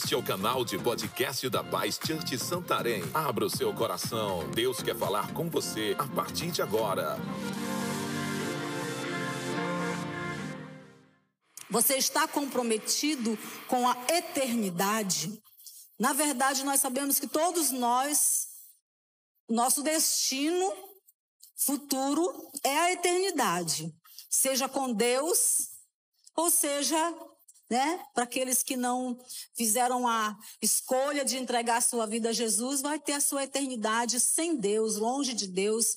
Este é o canal de podcast da Paz Church Santarém. Abra o seu coração. Deus quer falar com você a partir de agora. Você está comprometido com a eternidade? Na verdade, nós sabemos que todos nós, nosso destino futuro é a eternidade, seja com Deus, ou seja, né, para aqueles que não fizeram a escolha de entregar sua vida a Jesus, vai ter a sua eternidade sem Deus, longe de Deus.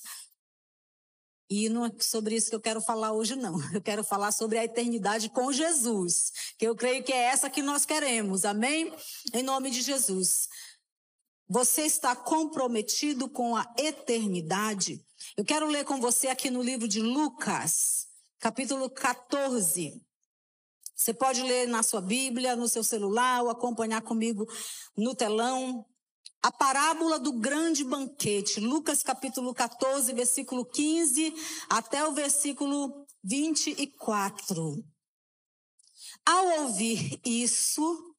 E não é sobre isso que eu quero falar hoje, não. Eu quero falar sobre a eternidade com Jesus, que eu creio que é essa que nós queremos, amém? Em nome de Jesus. Você está comprometido com a eternidade? Eu quero ler com você aqui no livro de Lucas, capítulo 14. Você pode ler na sua Bíblia, no seu celular, ou acompanhar comigo no telão. A parábola do grande banquete, Lucas capítulo 14, versículo 15 até o versículo 24. Ao ouvir isso,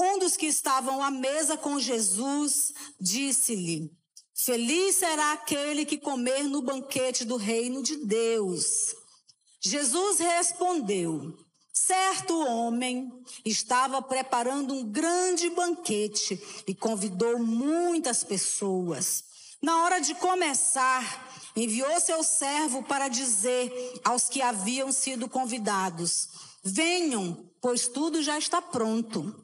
um dos que estavam à mesa com Jesus disse-lhe: Feliz será aquele que comer no banquete do reino de Deus. Jesus respondeu: Certo homem estava preparando um grande banquete e convidou muitas pessoas. Na hora de começar, enviou seu servo para dizer aos que haviam sido convidados: Venham, pois tudo já está pronto.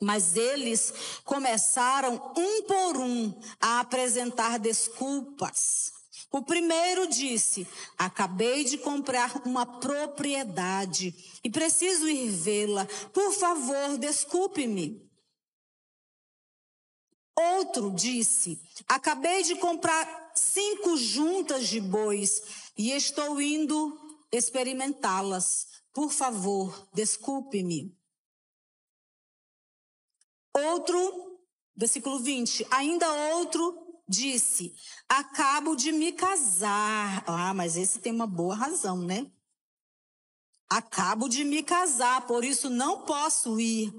Mas eles começaram um por um a apresentar desculpas. O primeiro disse: Acabei de comprar uma propriedade e preciso ir vê-la. Por favor, desculpe-me. Outro disse: Acabei de comprar cinco juntas de bois e estou indo experimentá-las. Por favor, desculpe-me. Outro, versículo 20: Ainda outro disse: Acabo de me casar. Ah, mas esse tem uma boa razão, né? Acabo de me casar, por isso não posso ir.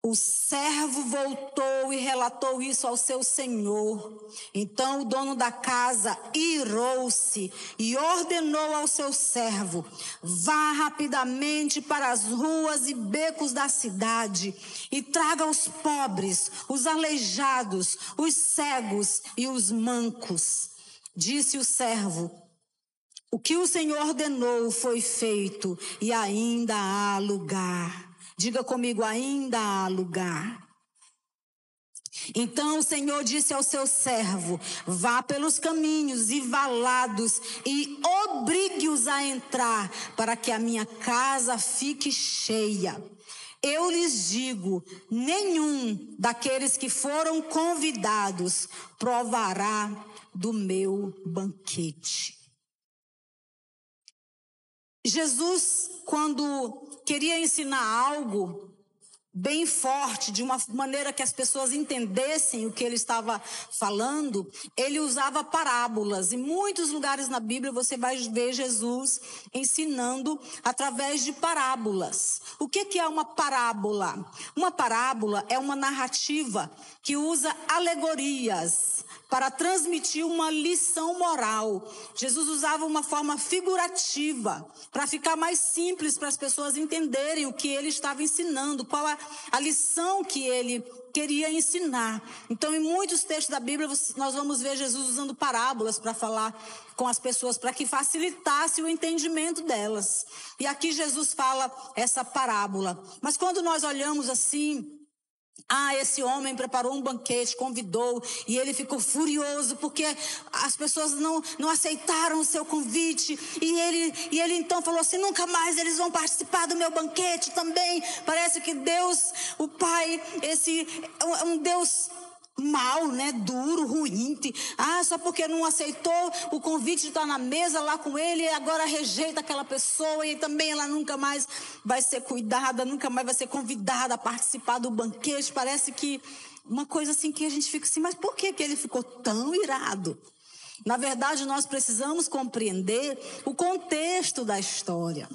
O servo voltou e relatou isso ao seu senhor. Então o dono da casa irou-se e ordenou ao seu servo: vá rapidamente para as ruas e becos da cidade e traga os pobres, os aleijados, os cegos e os mancos. Disse o servo: o que o Senhor ordenou foi feito e ainda há lugar. Diga comigo, ainda há lugar. Então o Senhor disse ao seu servo: Vá pelos caminhos e valados e obrigue-os a entrar, para que a minha casa fique cheia. Eu lhes digo: nenhum daqueles que foram convidados provará do meu banquete. Jesus, quando queria ensinar algo bem forte, de uma maneira que as pessoas entendessem o que ele estava falando, ele usava parábolas. Em muitos lugares na Bíblia você vai ver Jesus ensinando através de parábolas. O que é uma parábola? Uma parábola é uma narrativa que usa alegorias para transmitir uma lição moral. Jesus usava uma forma figurativa para ficar mais simples para as pessoas entenderem o que ele estava ensinando, qual a, a lição que ele queria ensinar. Então, em muitos textos da Bíblia, nós vamos ver Jesus usando parábolas para falar com as pessoas, para que facilitasse o entendimento delas. E aqui Jesus fala essa parábola. Mas quando nós olhamos assim, ah, esse homem preparou um banquete, convidou, e ele ficou furioso porque as pessoas não, não aceitaram o seu convite. E ele, e ele então falou assim: nunca mais eles vão participar do meu banquete também. Parece que Deus, o Pai, esse um Deus mal, né? Duro, ruim. Ah, só porque não aceitou o convite de estar na mesa lá com ele, e agora rejeita aquela pessoa e também ela nunca mais vai ser cuidada, nunca mais vai ser convidada a participar do banquete. Parece que uma coisa assim que a gente fica assim, mas por que, que ele ficou tão irado? Na verdade, nós precisamos compreender o contexto da história.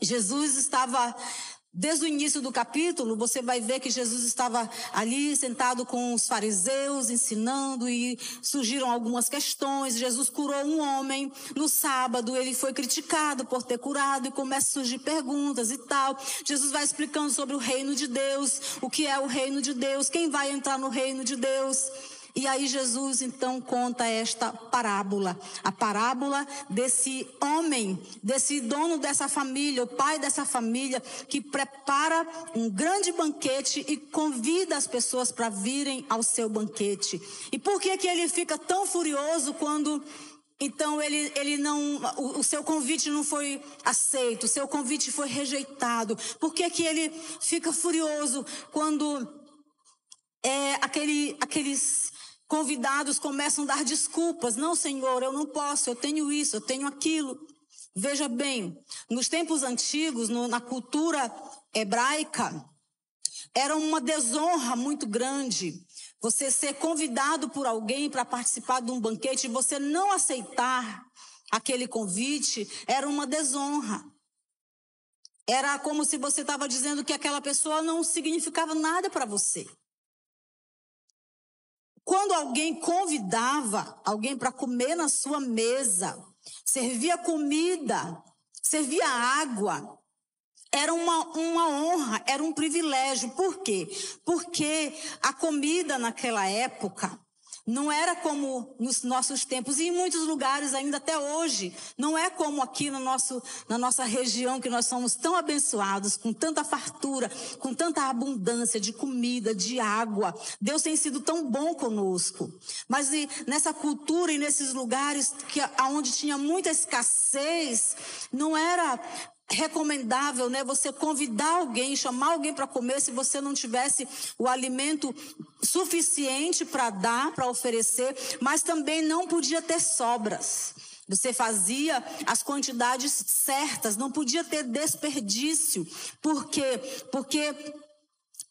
Jesus estava Desde o início do capítulo, você vai ver que Jesus estava ali sentado com os fariseus, ensinando, e surgiram algumas questões. Jesus curou um homem no sábado, ele foi criticado por ter curado, e começa a surgir perguntas e tal. Jesus vai explicando sobre o reino de Deus, o que é o reino de Deus, quem vai entrar no reino de Deus. E aí Jesus então conta esta parábola, a parábola desse homem, desse dono dessa família, o pai dessa família, que prepara um grande banquete e convida as pessoas para virem ao seu banquete. E por que que ele fica tão furioso quando então ele, ele não, o, o, seu convite não foi aceito, o seu convite foi rejeitado. Por que, que ele fica furioso quando é, aquele, aqueles convidados começam a dar desculpas. Não, Senhor, eu não posso, eu tenho isso, eu tenho aquilo. Veja bem, nos tempos antigos, no, na cultura hebraica, era uma desonra muito grande você ser convidado por alguém para participar de um banquete e você não aceitar aquele convite, era uma desonra. Era como se você estava dizendo que aquela pessoa não significava nada para você. Quando alguém convidava alguém para comer na sua mesa, servia comida, servia água, era uma, uma honra, era um privilégio. Por quê? Porque a comida naquela época não era como nos nossos tempos, e em muitos lugares ainda até hoje. Não é como aqui no nosso, na nossa região, que nós somos tão abençoados, com tanta fartura, com tanta abundância de comida, de água. Deus tem sido tão bom conosco. Mas nessa cultura e nesses lugares que, onde tinha muita escassez, não era recomendável, né, você convidar alguém, chamar alguém para comer se você não tivesse o alimento suficiente para dar, para oferecer, mas também não podia ter sobras. Você fazia as quantidades certas, não podia ter desperdício. Por quê? Porque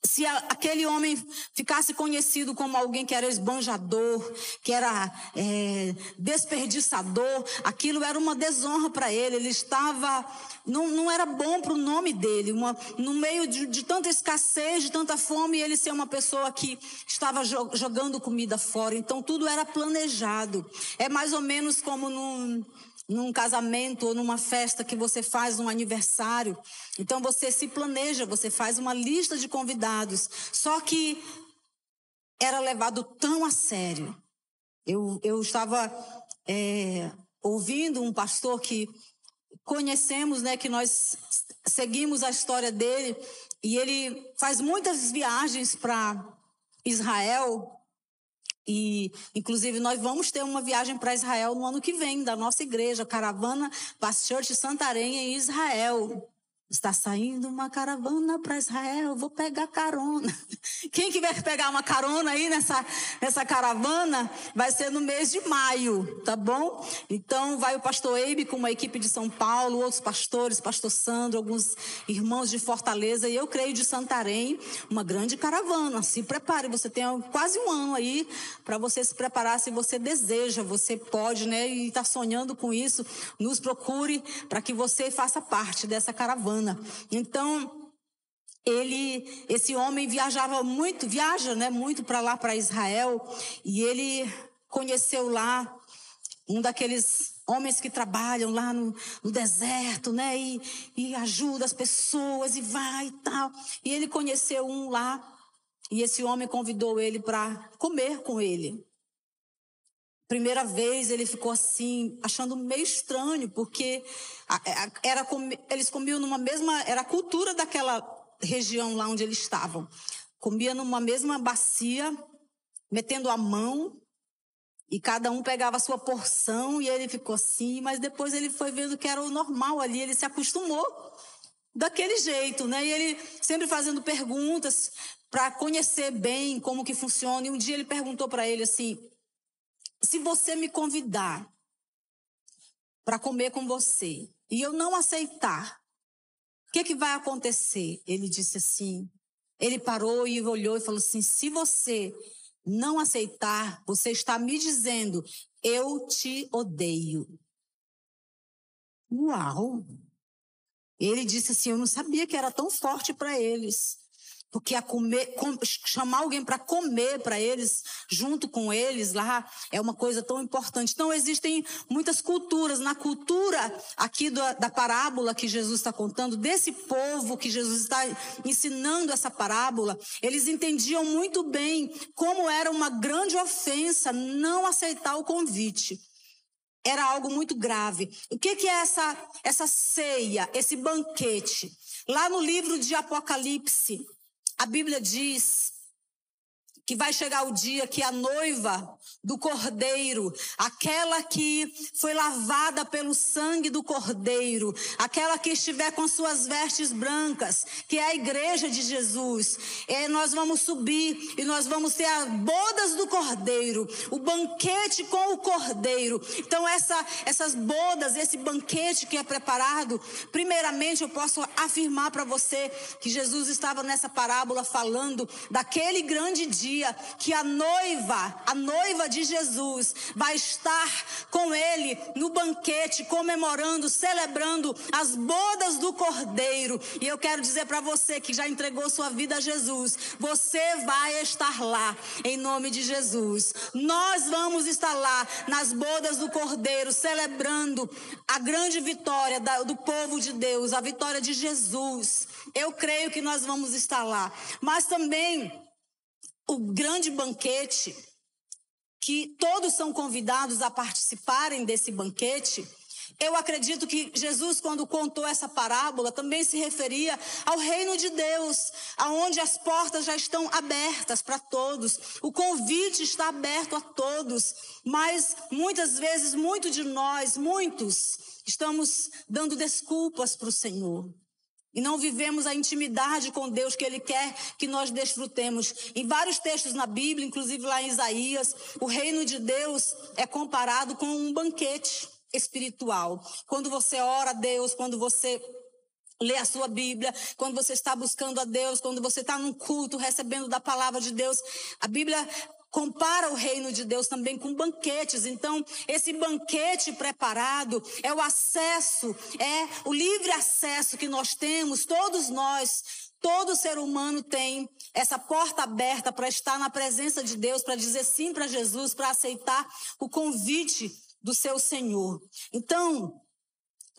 se aquele homem ficasse conhecido como alguém que era esbanjador, que era é, desperdiçador, aquilo era uma desonra para ele. Ele estava. Não, não era bom para o nome dele. Uma, no meio de, de, tanta escassez, de tanta fome, ele ser uma pessoa que estava jogando comida fora. Então tudo era planejado. É mais ou menos como num num casamento ou numa festa que você faz um aniversário. Então você se planeja, você faz uma lista de convidados. Só que era levado tão a sério. Eu, eu estava é, ouvindo um pastor que conhecemos, né, que nós seguimos a história dele, e ele faz muitas viagens para Israel e, inclusive, nós vamos ter uma viagem para Israel no ano que vem, da nossa igreja, Caravana Pastor de Santarém em Israel. Está saindo uma caravana para Israel, vou pegar carona. Quem quiser pegar uma carona aí nessa, nessa caravana, vai ser no mês de maio, tá bom? Então, vai o pastor Eibe com uma equipe de São Paulo, outros pastores, pastor Sandro, alguns irmãos de Fortaleza e eu creio de Santarém, uma grande caravana. Se prepare, você tem quase um ano aí para você se preparar se você deseja, você pode, né? E está sonhando com isso, nos procure para que você faça parte dessa caravana. Então, ele, esse homem viajava muito, viaja, né, muito para lá para Israel, e ele conheceu lá um daqueles homens que trabalham lá no, no deserto, né, e, e ajuda as pessoas e vai e tal. E ele conheceu um lá, e esse homem convidou ele para comer com ele. Primeira vez ele ficou assim, achando meio estranho, porque era, eles comiam numa mesma. Era a cultura daquela região lá onde eles estavam. Comia numa mesma bacia, metendo a mão, e cada um pegava a sua porção, e ele ficou assim, mas depois ele foi vendo que era o normal ali, ele se acostumou daquele jeito, né? E ele sempre fazendo perguntas para conhecer bem como que funciona. E um dia ele perguntou para ele assim: se você me convidar para comer com você e eu não aceitar, o que, que vai acontecer? Ele disse assim. Ele parou e olhou e falou assim: se você não aceitar, você está me dizendo, eu te odeio. Uau! Ele disse assim: Eu não sabia que era tão forte para eles. Porque a comer, com, chamar alguém para comer para eles, junto com eles lá, é uma coisa tão importante. Então, existem muitas culturas. Na cultura aqui da, da parábola que Jesus está contando, desse povo que Jesus está ensinando essa parábola, eles entendiam muito bem como era uma grande ofensa não aceitar o convite. Era algo muito grave. O que, que é essa, essa ceia, esse banquete? Lá no livro de Apocalipse, a Bíblia diz que vai chegar o dia que a noiva do cordeiro, aquela que foi lavada pelo sangue do cordeiro, aquela que estiver com suas vestes brancas, que é a igreja de Jesus, é, nós vamos subir e nós vamos ter as bodas do cordeiro, o banquete com o cordeiro. Então, essa, essas bodas, esse banquete que é preparado, primeiramente eu posso afirmar para você que Jesus estava nessa parábola falando daquele grande dia dia que a noiva, a noiva de Jesus, vai estar com ele no banquete, comemorando, celebrando as bodas do Cordeiro. E eu quero dizer para você que já entregou sua vida a Jesus, você vai estar lá, em nome de Jesus. Nós vamos estar lá nas bodas do Cordeiro, celebrando a grande vitória do povo de Deus, a vitória de Jesus. Eu creio que nós vamos estar lá. Mas também o grande banquete, que todos são convidados a participarem desse banquete, eu acredito que Jesus, quando contou essa parábola, também se referia ao reino de Deus, aonde as portas já estão abertas para todos, o convite está aberto a todos, mas muitas vezes, muito de nós, muitos, estamos dando desculpas para o Senhor. E não vivemos a intimidade com Deus que Ele quer que nós desfrutemos. Em vários textos na Bíblia, inclusive lá em Isaías, o reino de Deus é comparado com um banquete espiritual. Quando você ora a Deus, quando você lê a sua Bíblia, quando você está buscando a Deus, quando você está num culto recebendo da palavra de Deus, a Bíblia compara o reino de Deus também com banquetes. Então, esse banquete preparado é o acesso, é o livre acesso que nós temos, todos nós, todo ser humano tem essa porta aberta para estar na presença de Deus, para dizer sim para Jesus, para aceitar o convite do seu Senhor. Então,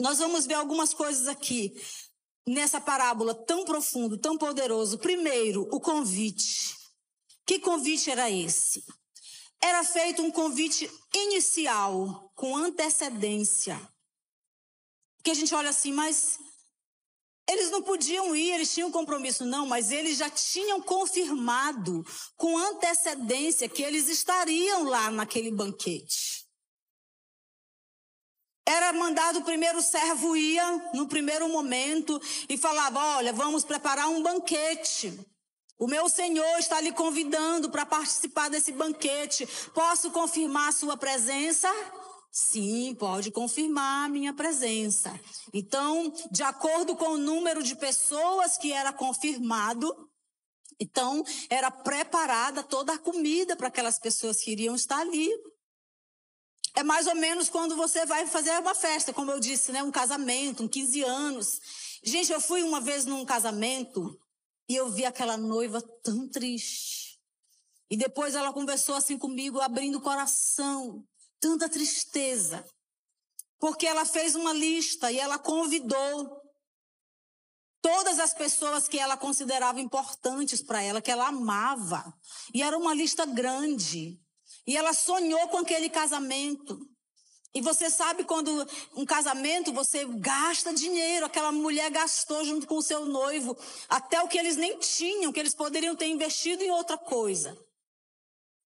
nós vamos ver algumas coisas aqui nessa parábola tão profundo, tão poderoso. Primeiro, o convite. Que convite era esse? Era feito um convite inicial, com antecedência. Porque a gente olha assim, mas eles não podiam ir, eles tinham compromisso, não, mas eles já tinham confirmado com antecedência que eles estariam lá naquele banquete. Era mandado o primeiro servo ia no primeiro momento e falava: Olha, vamos preparar um banquete. O meu Senhor está lhe convidando para participar desse banquete. Posso confirmar a sua presença? Sim, pode confirmar a minha presença. Então, de acordo com o número de pessoas que era confirmado, então era preparada toda a comida para aquelas pessoas que iriam estar ali. É mais ou menos quando você vai fazer uma festa, como eu disse, né, um casamento, um 15 anos. Gente, eu fui uma vez num casamento e eu vi aquela noiva tão triste. E depois ela conversou assim comigo, abrindo o coração. Tanta tristeza. Porque ela fez uma lista e ela convidou todas as pessoas que ela considerava importantes para ela, que ela amava. E era uma lista grande. E ela sonhou com aquele casamento. E você sabe quando um casamento você gasta dinheiro, aquela mulher gastou junto com o seu noivo, até o que eles nem tinham, que eles poderiam ter investido em outra coisa.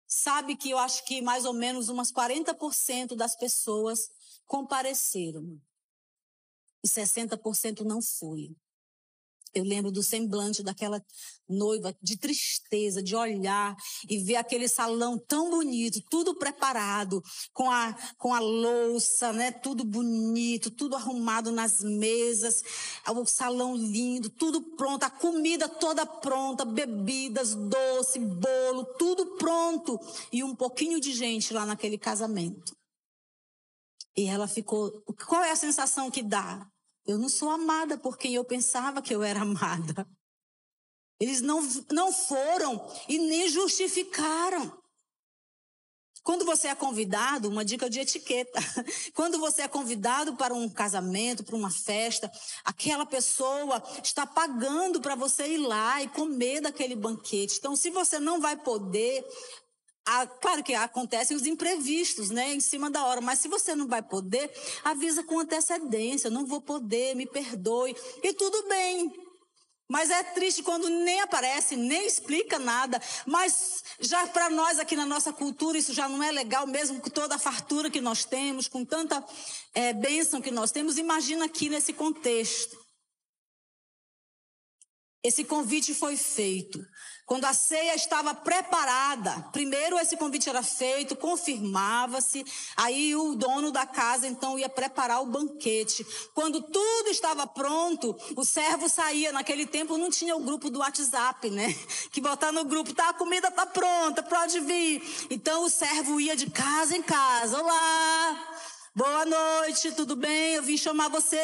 Sabe que eu acho que mais ou menos umas 40% das pessoas compareceram. E 60% não foi. Eu lembro do semblante daquela noiva, de tristeza, de olhar e ver aquele salão tão bonito, tudo preparado, com a, com a louça, né? Tudo bonito, tudo arrumado nas mesas, o salão lindo, tudo pronto, a comida toda pronta, bebidas, doce, bolo, tudo pronto. E um pouquinho de gente lá naquele casamento. E ela ficou. Qual é a sensação que dá? Eu não sou amada por quem eu pensava que eu era amada. Eles não, não foram e nem justificaram. Quando você é convidado, uma dica de etiqueta. Quando você é convidado para um casamento, para uma festa, aquela pessoa está pagando para você ir lá e comer daquele banquete. Então, se você não vai poder, ah, claro que acontecem os imprevistos, né, em cima da hora, mas se você não vai poder, avisa com antecedência, não vou poder, me perdoe, e tudo bem. Mas é triste quando nem aparece, nem explica nada. Mas já para nós aqui na nossa cultura isso já não é legal, mesmo com toda a fartura que nós temos, com tanta é, bênção que nós temos. Imagina aqui nesse contexto. Esse convite foi feito. Quando a ceia estava preparada, primeiro esse convite era feito, confirmava-se, aí o dono da casa então ia preparar o banquete. Quando tudo estava pronto, o servo saía. Naquele tempo não tinha o grupo do WhatsApp, né? Que botar no grupo, tá, a comida tá pronta, pode vir. Então o servo ia de casa em casa. Olá, Boa noite, tudo bem? Eu vim chamar você.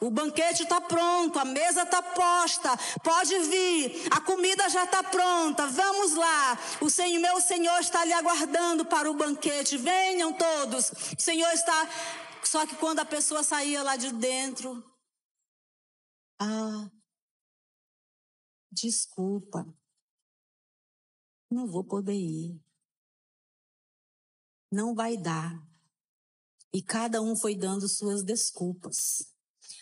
O banquete está pronto, a mesa está posta. Pode vir, a comida já está pronta. Vamos lá. O Senhor, meu Senhor está lhe aguardando para o banquete. Venham todos. O Senhor está. Só que quando a pessoa saía lá de dentro, ah, desculpa, não vou poder ir. Não vai dar. E cada um foi dando suas desculpas.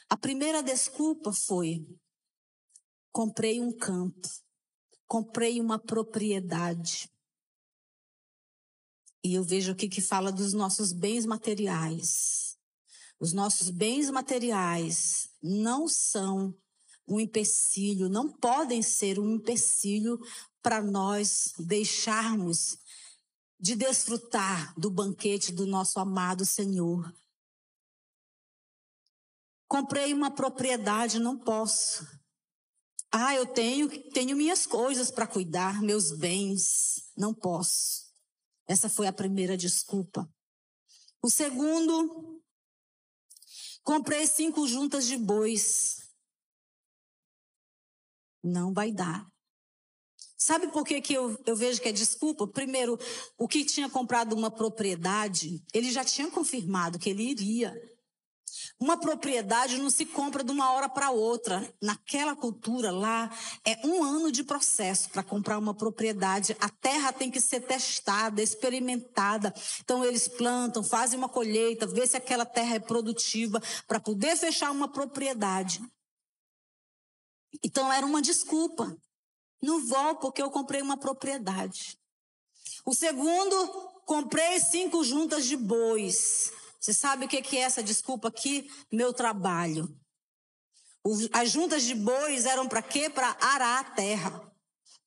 A primeira desculpa foi: comprei um campo, comprei uma propriedade. E eu vejo aqui que fala dos nossos bens materiais. Os nossos bens materiais não são um empecilho, não podem ser um empecilho para nós deixarmos de desfrutar do banquete do nosso amado Senhor. Comprei uma propriedade, não posso. Ah, eu tenho, tenho minhas coisas para cuidar, meus bens, não posso. Essa foi a primeira desculpa. O segundo, comprei cinco juntas de bois. Não vai dar. Sabe por que, que eu, eu vejo que é desculpa? Primeiro, o que tinha comprado uma propriedade, ele já tinha confirmado que ele iria. Uma propriedade não se compra de uma hora para outra. Naquela cultura lá, é um ano de processo para comprar uma propriedade. A terra tem que ser testada, experimentada. Então, eles plantam, fazem uma colheita, vê se aquela terra é produtiva para poder fechar uma propriedade. Então, era uma desculpa. Não vou porque eu comprei uma propriedade. O segundo, comprei cinco juntas de bois. Você sabe o que é essa desculpa aqui? Meu trabalho. As juntas de bois eram para quê? Para arar a terra.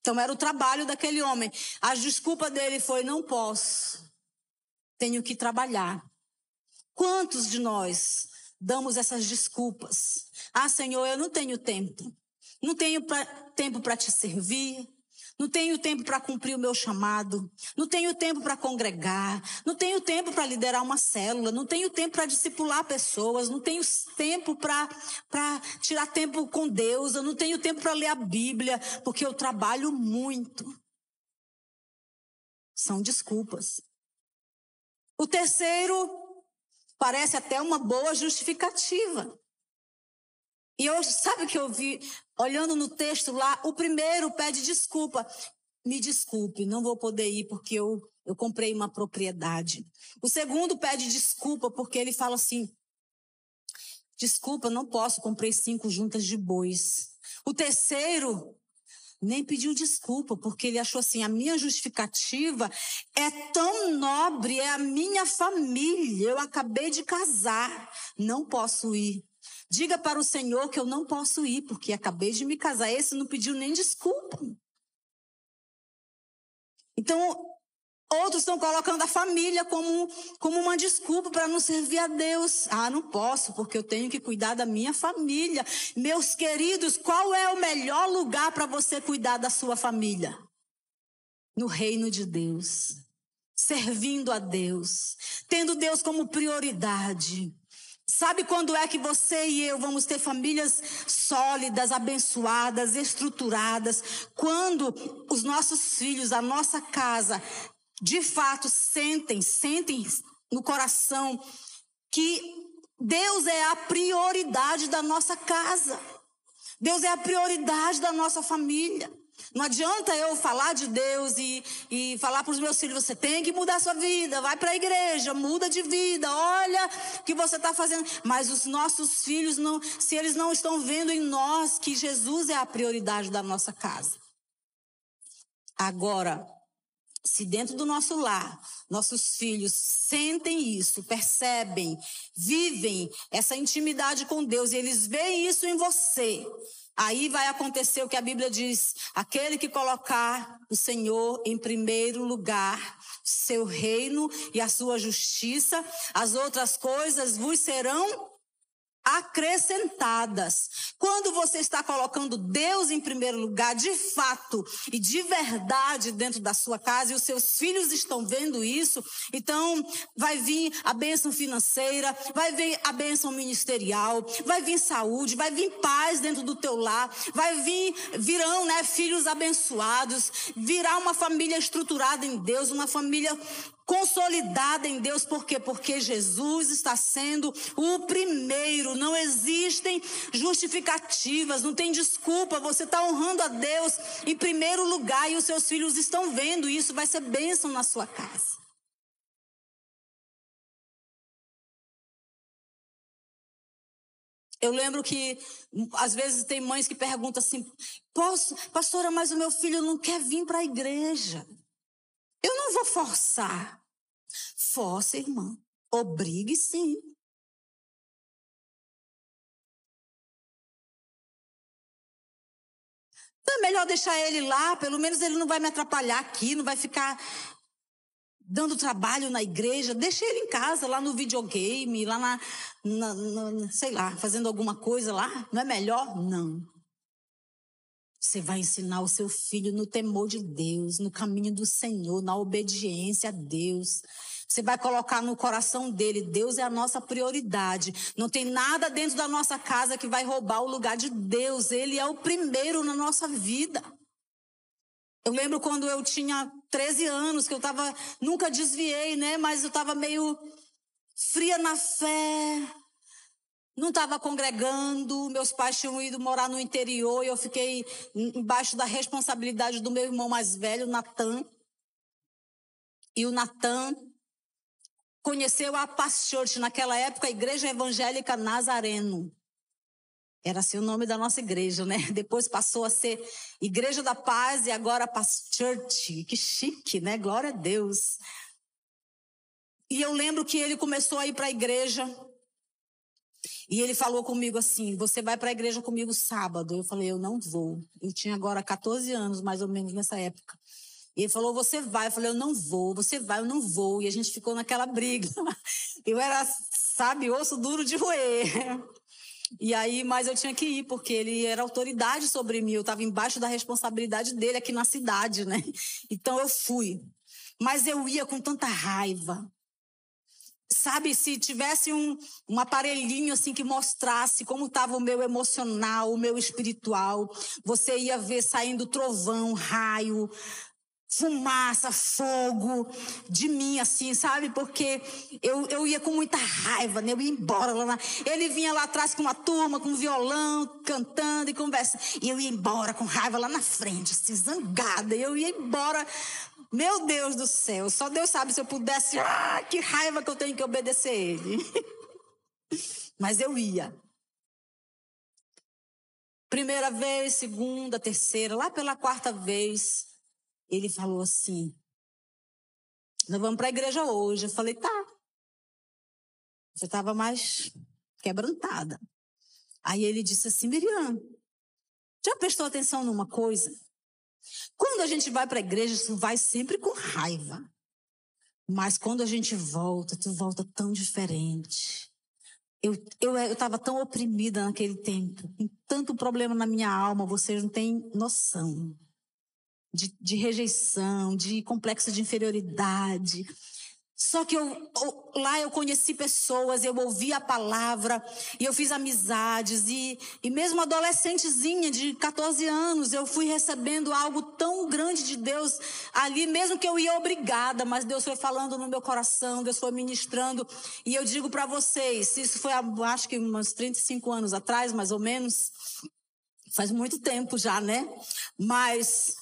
Então era o trabalho daquele homem. A desculpa dele foi: não posso. Tenho que trabalhar. Quantos de nós damos essas desculpas? Ah, Senhor, eu não tenho tempo. Não tenho pra, tempo para te servir. Não tenho tempo para cumprir o meu chamado. Não tenho tempo para congregar. Não tenho tempo para liderar uma célula. Não tenho tempo para discipular pessoas. Não tenho tempo para tirar tempo com Deus. Eu não tenho tempo para ler a Bíblia, porque eu trabalho muito. São desculpas. O terceiro parece até uma boa justificativa. E eu, sabe o que eu vi? Olhando no texto lá, o primeiro pede desculpa. Me desculpe, não vou poder ir porque eu, eu comprei uma propriedade. O segundo pede desculpa porque ele fala assim: desculpa, não posso, comprei cinco juntas de bois. O terceiro nem pediu desculpa, porque ele achou assim: a minha justificativa é tão nobre, é a minha família, eu acabei de casar, não posso ir. Diga para o Senhor que eu não posso ir, porque acabei de me casar. Esse não pediu nem desculpa. Então, outros estão colocando a família como, como uma desculpa para não servir a Deus. Ah, não posso, porque eu tenho que cuidar da minha família. Meus queridos, qual é o melhor lugar para você cuidar da sua família? No reino de Deus. Servindo a Deus. Tendo Deus como prioridade Sabe quando é que você e eu vamos ter famílias sólidas, abençoadas, estruturadas? Quando os nossos filhos, a nossa casa, de fato sentem, sentem no coração que Deus é a prioridade da nossa casa. Deus é a prioridade da nossa família. Não adianta eu falar de Deus e, e falar para os meus filhos: você tem que mudar sua vida, vai para a igreja, muda de vida, olha o que você está fazendo. Mas os nossos filhos, não, se eles não estão vendo em nós que Jesus é a prioridade da nossa casa. Agora, se dentro do nosso lar, nossos filhos sentem isso, percebem, vivem essa intimidade com Deus e eles veem isso em você, aí vai acontecer o que a Bíblia diz: aquele que colocar o Senhor em primeiro lugar, seu reino e a sua justiça, as outras coisas vos serão acrescentadas. Quando você está colocando Deus em primeiro lugar, de fato e de verdade dentro da sua casa, e os seus filhos estão vendo isso, então vai vir a bênção financeira, vai vir a bênção ministerial, vai vir saúde, vai vir paz dentro do teu lar, vai vir, virão, né, filhos abençoados, virá uma família estruturada em Deus, uma família consolidada em Deus, por quê? Porque Jesus está sendo o primeiro, não existem justificativas, não tem desculpa, você está honrando a Deus em primeiro lugar e os seus filhos estão vendo isso, vai ser bênção na sua casa. Eu lembro que às vezes tem mães que perguntam assim: Posso, pastora, mas o meu filho não quer vir para a igreja. Eu não vou forçar. Força, irmã. Obrigue sim. Então é melhor deixar ele lá, pelo menos ele não vai me atrapalhar aqui, não vai ficar dando trabalho na igreja. Deixa ele em casa, lá no videogame, lá na, na, na sei lá, fazendo alguma coisa lá. Não é melhor? Não. Você vai ensinar o seu filho no temor de Deus, no caminho do Senhor, na obediência a Deus. Você vai colocar no coração dele: Deus é a nossa prioridade. Não tem nada dentro da nossa casa que vai roubar o lugar de Deus. Ele é o primeiro na nossa vida. Eu lembro quando eu tinha 13 anos, que eu estava, nunca desviei, né? Mas eu estava meio fria na fé, não estava congregando, meus pais tinham ido morar no interior e eu fiquei embaixo da responsabilidade do meu irmão mais velho, Natan. E o Natan conheceu a Paz Church, naquela época, a Igreja Evangélica Nazareno. Era assim o nome da nossa igreja, né? Depois passou a ser Igreja da Paz e agora Paz Church. Que chique, né? Glória a Deus. E eu lembro que ele começou a ir para a igreja e ele falou comigo assim: Você vai para a igreja comigo sábado? Eu falei: Eu não vou. Eu tinha agora 14 anos, mais ou menos nessa época. E ele falou: Você vai? Eu falei: Eu não vou. Você vai? Eu não vou. E a gente ficou naquela briga. Eu era, sabe, osso duro de roer. E aí, mas eu tinha que ir, porque ele era autoridade sobre mim. Eu estava embaixo da responsabilidade dele aqui na cidade, né? Então eu fui. Mas eu ia com tanta raiva. Sabe, se tivesse um, um aparelhinho assim que mostrasse como estava o meu emocional, o meu espiritual, você ia ver saindo trovão, raio, fumaça, fogo de mim, assim, sabe? Porque eu, eu ia com muita raiva, né? Eu ia embora lá. Na... Ele vinha lá atrás com uma turma, com um violão, cantando e conversa. E eu ia embora com raiva lá na frente, assim, zangada. E eu ia embora meu Deus do céu, só Deus sabe se eu pudesse. Ah, que raiva que eu tenho que obedecer ele. Mas eu ia. Primeira vez, segunda, terceira, lá pela quarta vez, ele falou assim: Nós vamos para a igreja hoje. Eu falei: Tá. Já estava mais quebrantada. Aí ele disse assim: Miriam, já prestou atenção numa coisa? Quando a gente vai para a igreja, tu vai sempre com raiva. Mas quando a gente volta, tu volta tão diferente. Eu estava eu, eu tão oprimida naquele tempo, com tanto problema na minha alma, vocês não têm noção. De, de rejeição, de complexo de inferioridade. Só que eu, lá eu conheci pessoas, eu ouvi a palavra, e eu fiz amizades, e, e mesmo adolescentezinha de 14 anos, eu fui recebendo algo tão grande de Deus ali, mesmo que eu ia obrigada, mas Deus foi falando no meu coração, Deus foi ministrando, e eu digo para vocês, isso foi acho que uns 35 anos atrás, mais ou menos, faz muito tempo já, né? Mas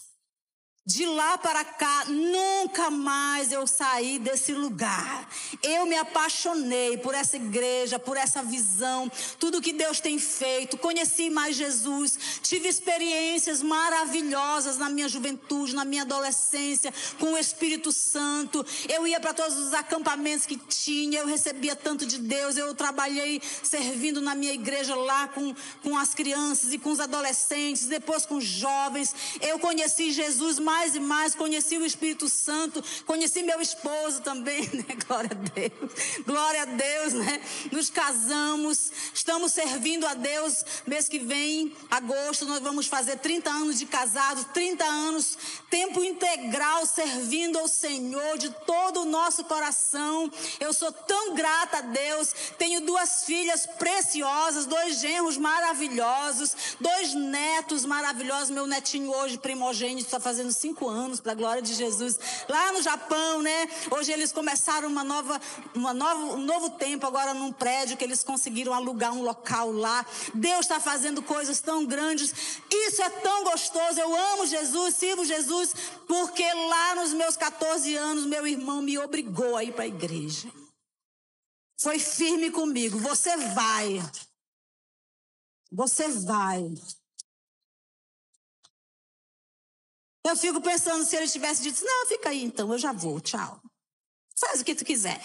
de lá para cá, nunca mais eu saí desse lugar. Eu me apaixonei por essa igreja, por essa visão, tudo que Deus tem feito. Conheci mais Jesus, tive experiências maravilhosas na minha juventude, na minha adolescência, com o Espírito Santo. Eu ia para todos os acampamentos que tinha, eu recebia tanto de Deus. Eu trabalhei servindo na minha igreja lá com, com as crianças e com os adolescentes, depois com os jovens. Eu conheci Jesus mais mais e mais, conheci o Espírito Santo, conheci meu esposo também, né? Glória a Deus. Glória a Deus, né? Nos casamos, estamos servindo a Deus. Mês que vem, agosto, nós vamos fazer 30 anos de casados, 30 anos, tempo integral servindo ao Senhor de todo o nosso coração. Eu sou tão grata a Deus. Tenho duas filhas preciosas, dois genros maravilhosos, dois netos maravilhosos. Meu netinho hoje, primogênito, está fazendo cinco anos, para a glória de Jesus, lá no Japão, né? Hoje eles começaram uma nova, uma nova, um novo tempo agora num prédio que eles conseguiram alugar um local lá. Deus está fazendo coisas tão grandes. Isso é tão gostoso. Eu amo Jesus, sirvo Jesus, porque lá nos meus 14 anos, meu irmão me obrigou a ir para a igreja. Foi firme comigo. Você vai. Você vai. Eu fico pensando se ele tivesse dito, não, fica aí então, eu já vou, tchau. Faz o que tu quiser.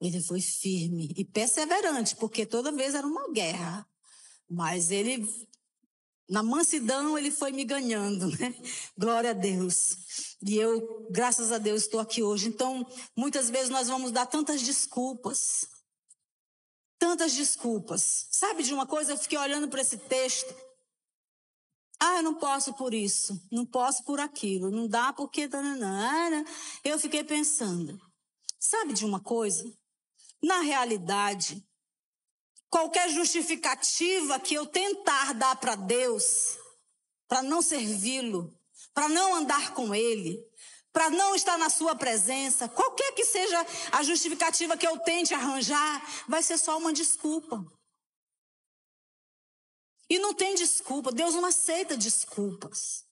Ele foi firme e perseverante, porque toda vez era uma guerra. Mas ele, na mansidão, ele foi me ganhando, né? Glória a Deus. E eu, graças a Deus, estou aqui hoje. Então, muitas vezes nós vamos dar tantas desculpas. Tantas desculpas. Sabe de uma coisa? Eu fiquei olhando para esse texto. Ah, eu não posso por isso, não posso por aquilo, não dá porque. Eu fiquei pensando, sabe de uma coisa? Na realidade, qualquer justificativa que eu tentar dar para Deus, para não servi-lo, para não andar com Ele, para não estar na Sua presença, qualquer que seja a justificativa que eu tente arranjar, vai ser só uma desculpa. E não tem desculpa. Deus não aceita desculpas.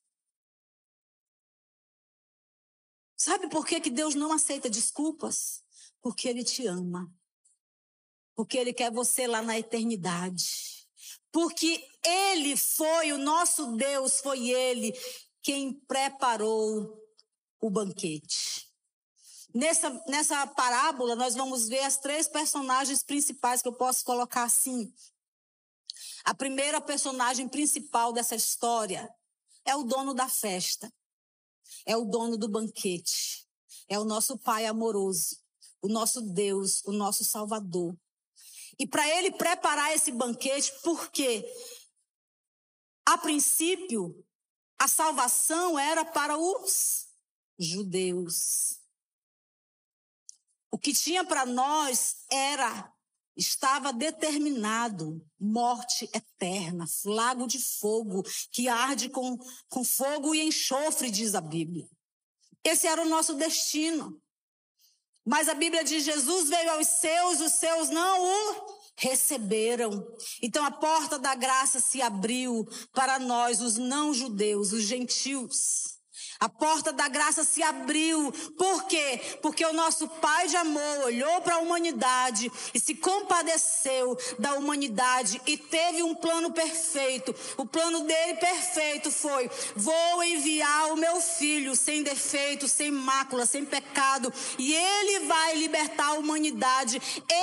Sabe por que, que Deus não aceita desculpas? Porque Ele te ama. Porque Ele quer você lá na eternidade. Porque Ele foi, o nosso Deus foi Ele quem preparou o banquete. Nessa, nessa parábola, nós vamos ver as três personagens principais que eu posso colocar assim: a primeira personagem principal dessa história é o dono da festa, é o dono do banquete, é o nosso Pai amoroso, o nosso Deus, o nosso Salvador. E para ele preparar esse banquete, porque a princípio a salvação era para os judeus. O que tinha para nós era Estava determinado morte eterna, lago de fogo, que arde com, com fogo e enxofre, diz a Bíblia. Esse era o nosso destino. Mas a Bíblia diz: Jesus veio aos seus, os seus não o receberam. Então a porta da graça se abriu para nós, os não-judeus, os gentios. A porta da graça se abriu. Por quê? Porque o nosso Pai de amor olhou para a humanidade e se compadeceu da humanidade e teve um plano perfeito. O plano dele perfeito foi: vou enviar o meu filho sem defeito, sem mácula, sem pecado, e ele vai libertar a humanidade.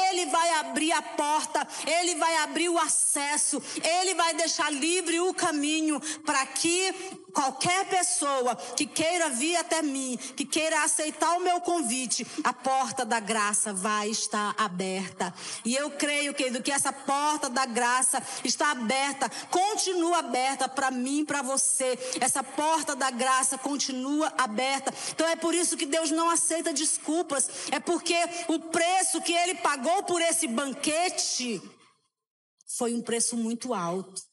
Ele vai abrir a porta, ele vai abrir o acesso, ele vai deixar livre o caminho para que qualquer pessoa que queira vir até mim, que queira aceitar o meu convite, a porta da graça vai estar aberta. E eu creio, querido, que essa porta da graça está aberta, continua aberta para mim, para você. Essa porta da graça continua aberta. Então é por isso que Deus não aceita desculpas. É porque o preço que ele pagou por esse banquete foi um preço muito alto.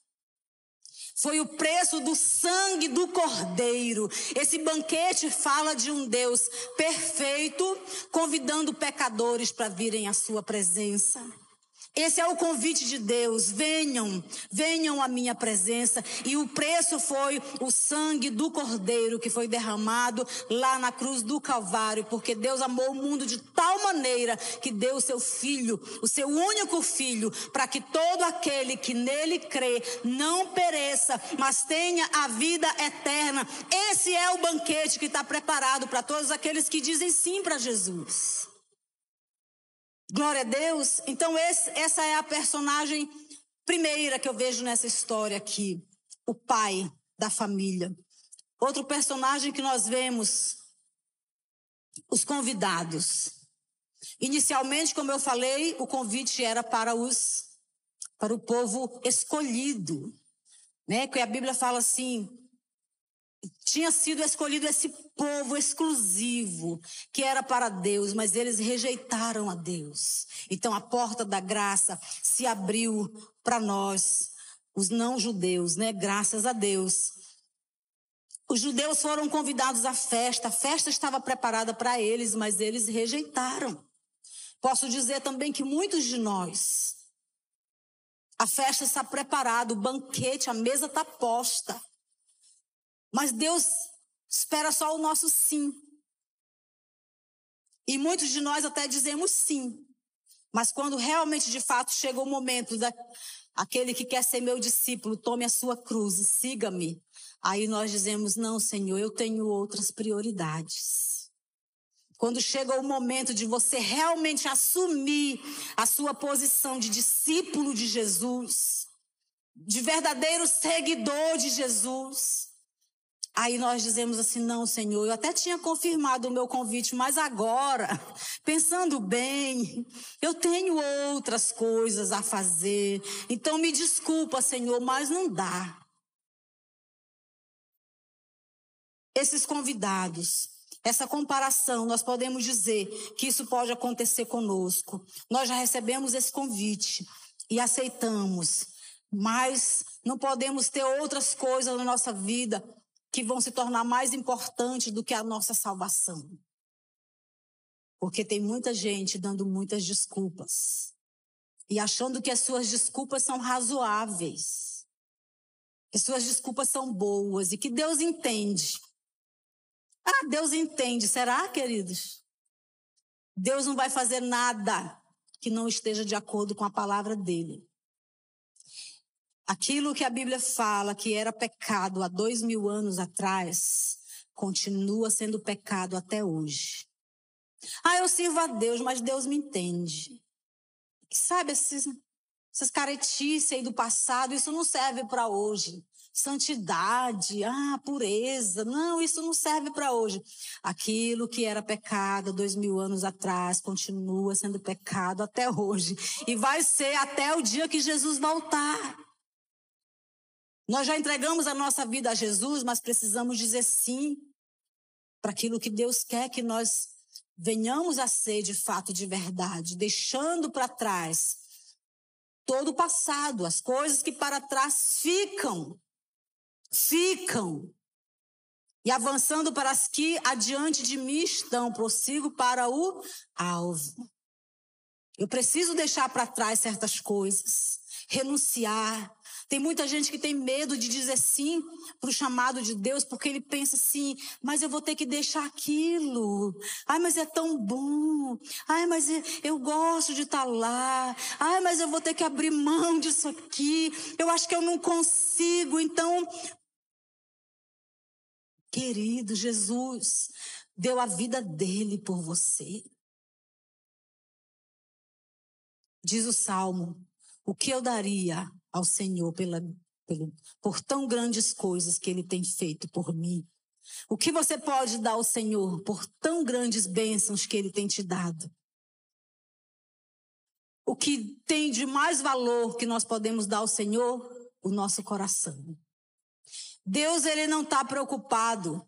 Foi o preço do sangue do Cordeiro. Esse banquete fala de um Deus perfeito, convidando pecadores para virem à sua presença. Esse é o convite de Deus. Venham, venham à minha presença. E o preço foi o sangue do Cordeiro que foi derramado lá na cruz do Calvário, porque Deus amou o mundo de tal maneira que deu o seu filho, o seu único filho, para que todo aquele que nele crê não pereça, mas tenha a vida eterna. Esse é o banquete que está preparado para todos aqueles que dizem sim para Jesus. Glória a Deus. Então, esse, essa é a personagem primeira que eu vejo nessa história aqui. O pai da família. Outro personagem que nós vemos, os convidados. Inicialmente, como eu falei, o convite era para os para o povo escolhido, né? Que a Bíblia fala assim, tinha sido escolhido esse povo exclusivo, que era para Deus, mas eles rejeitaram a Deus. Então a porta da graça se abriu para nós, os não-judeus, né? Graças a Deus. Os judeus foram convidados à festa, a festa estava preparada para eles, mas eles rejeitaram. Posso dizer também que muitos de nós, a festa está preparada, o banquete, a mesa está posta. Mas Deus espera só o nosso sim. E muitos de nós até dizemos sim. Mas quando realmente, de fato, chega o momento da aquele que quer ser meu discípulo, tome a sua cruz e siga-me. Aí nós dizemos: Não, Senhor, eu tenho outras prioridades. Quando chega o momento de você realmente assumir a sua posição de discípulo de Jesus, de verdadeiro seguidor de Jesus, Aí nós dizemos assim: não, Senhor, eu até tinha confirmado o meu convite, mas agora, pensando bem, eu tenho outras coisas a fazer. Então me desculpa, Senhor, mas não dá. Esses convidados, essa comparação, nós podemos dizer que isso pode acontecer conosco. Nós já recebemos esse convite e aceitamos, mas não podemos ter outras coisas na nossa vida que vão se tornar mais importantes do que a nossa salvação. Porque tem muita gente dando muitas desculpas e achando que as suas desculpas são razoáveis, que suas desculpas são boas e que Deus entende. Ah, Deus entende, será, queridos? Deus não vai fazer nada que não esteja de acordo com a palavra dele. Aquilo que a Bíblia fala que era pecado há dois mil anos atrás, continua sendo pecado até hoje. Ah, eu sirvo a Deus, mas Deus me entende. Sabe, esses, essas caretices aí do passado, isso não serve para hoje. Santidade, ah, pureza, não, isso não serve para hoje. Aquilo que era pecado dois mil anos atrás continua sendo pecado até hoje. E vai ser até o dia que Jesus voltar. Nós já entregamos a nossa vida a Jesus, mas precisamos dizer sim para aquilo que Deus quer que nós venhamos a ser de fato de verdade, deixando para trás todo o passado, as coisas que para trás ficam, ficam. E avançando para as que adiante de mim estão, prossigo para o alvo. Eu preciso deixar para trás certas coisas, renunciar, tem muita gente que tem medo de dizer sim para o chamado de Deus, porque ele pensa assim, mas eu vou ter que deixar aquilo. Ai, mas é tão bom. Ai, mas eu gosto de estar tá lá. Ai, mas eu vou ter que abrir mão disso aqui. Eu acho que eu não consigo. Então, querido, Jesus deu a vida dele por você. Diz o salmo: o que eu daria ao Senhor pela, por tão grandes coisas que Ele tem feito por mim. O que você pode dar ao Senhor por tão grandes bênçãos que Ele tem te dado? O que tem de mais valor que nós podemos dar ao Senhor? O nosso coração. Deus, Ele não está preocupado